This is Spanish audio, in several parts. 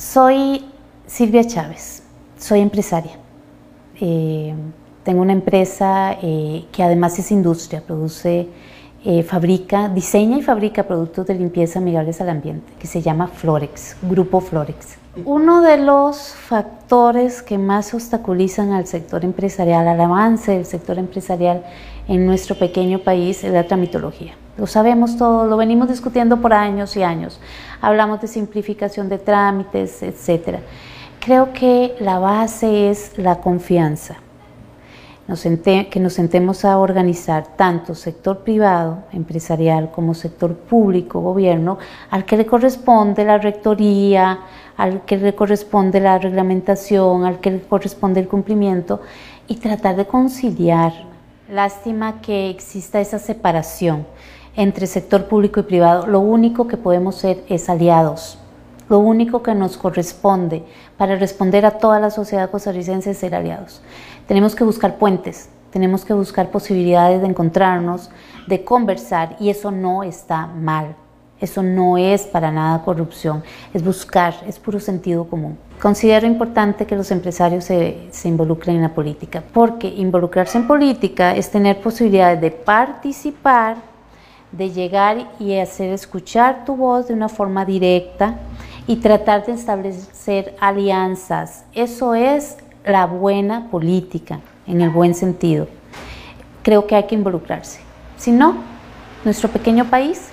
Soy Silvia Chávez, soy empresaria. Eh, tengo una empresa eh, que además es industria, produce, eh, fabrica, diseña y fabrica productos de limpieza amigables al ambiente, que se llama Florex, Grupo Florex. Uno de los factores que más obstaculizan al sector empresarial, al avance del sector empresarial en nuestro pequeño país es la tramitología. Lo sabemos todo, lo venimos discutiendo por años y años. Hablamos de simplificación de trámites, etc. Creo que la base es la confianza que nos sentemos a organizar tanto sector privado, empresarial, como sector público, gobierno, al que le corresponde la rectoría, al que le corresponde la reglamentación, al que le corresponde el cumplimiento, y tratar de conciliar. Lástima que exista esa separación entre sector público y privado. Lo único que podemos ser es aliados. Lo único que nos corresponde para responder a toda la sociedad costarricense es ser aliados. Tenemos que buscar puentes, tenemos que buscar posibilidades de encontrarnos, de conversar y eso no está mal. Eso no es para nada corrupción, es buscar, es puro sentido común. Considero importante que los empresarios se, se, involucren en la política, porque involucrarse en política es tener posibilidades de participar, de llegar y hacer escuchar tu voz de una forma directa y tratar de establecer alianzas. Eso es la buena política, en el buen sentido. Creo que hay que involucrarse. Si no, nuestro pequeño país,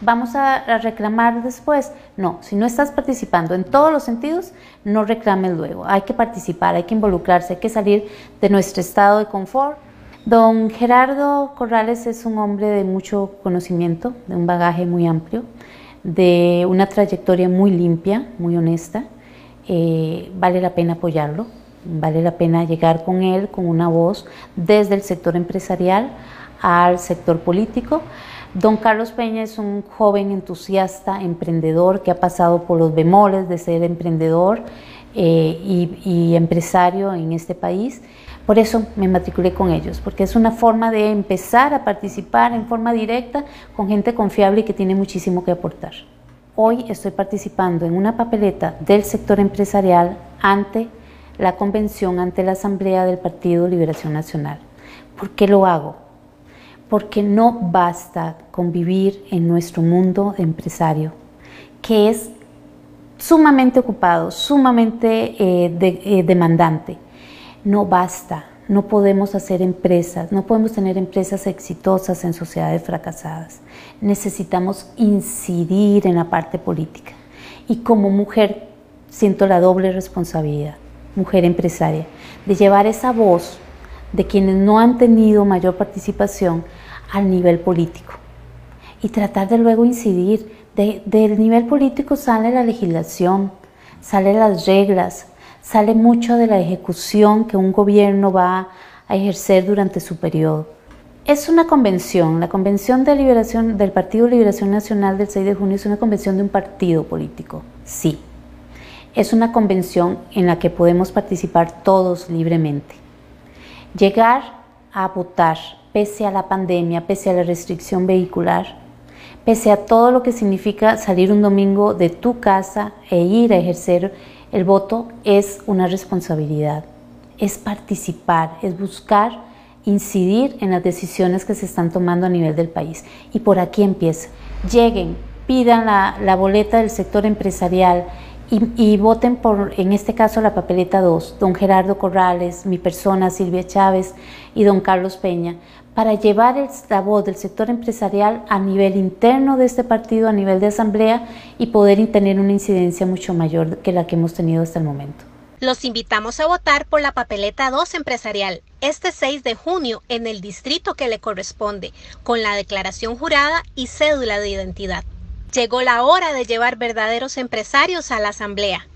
vamos a, reclamar después. No, si no estás participando en todos los sentidos, no reclames luego. Hay que participar, hay que involucrarse, hay que salir de nuestro estado de confort. Don Gerardo Corrales es un hombre de mucho conocimiento, de un bagaje muy amplio, de una trayectoria muy limpia, muy honesta. Eh, vale la pena apoyarlo. Vale la pena llegar con él con una voz desde el sector empresarial al sector político. Don Carlos Peña es un joven entusiasta, emprendedor, que ha pasado por los bemoles de ser emprendedor eh, y, y empresario en este país. Por eso me matriculé con ellos, porque es una forma de empezar a participar en forma directa con gente confiable y que tiene muchísimo que aportar. Hoy estoy participando en una papeleta del sector empresarial ante la convención ante la Asamblea del Partido Liberación Nacional. ¿Por qué lo hago? Porque no basta convivir en nuestro mundo de empresario, que es sumamente ocupado, sumamente eh, eh, demandante. No basta, no podemos hacer empresas, no podemos tener empresas exitosas en sociedades fracasadas. Necesitamos incidir en la parte política. Y como mujer siento la doble responsabilidad mujer empresaria, de llevar esa voz de quienes no han tenido mayor participación al nivel político y tratar de luego incidir. del nivel político sale la legislación, salen las reglas, sale mucho de la ejecución que un gobierno va a ejercer durante su periodo. Es una convención, la convención de liberación del Partido Liberación Nacional del 6 de junio es una convención de un partido político, sí, es una convención en la que podemos participar todos libremente. Llegar a votar pese a la pandemia, pese a la restricción vehicular, pese a todo lo que significa salir un domingo de tu casa e ir a ejercer el voto, es una responsabilidad, es participar, es buscar incidir en las decisiones que se están tomando a nivel del país. Y por aquí empieza. Lleguen, pidan la, boleta del sector empresarial, y, voten por, en este caso, la papeleta 2, don Gerardo Corrales, mi persona, Silvia Chávez y don Carlos Peña, para llevar la voz del sector empresarial a nivel interno de este partido, a nivel de asamblea y poder tener una incidencia mucho mayor que la que hemos tenido hasta el momento. Los invitamos a votar por la papeleta 2 empresarial este 6 de junio en el distrito que le corresponde, con la declaración jurada y cédula de identidad. Llegó la hora de llevar verdaderos empresarios a la Asamblea.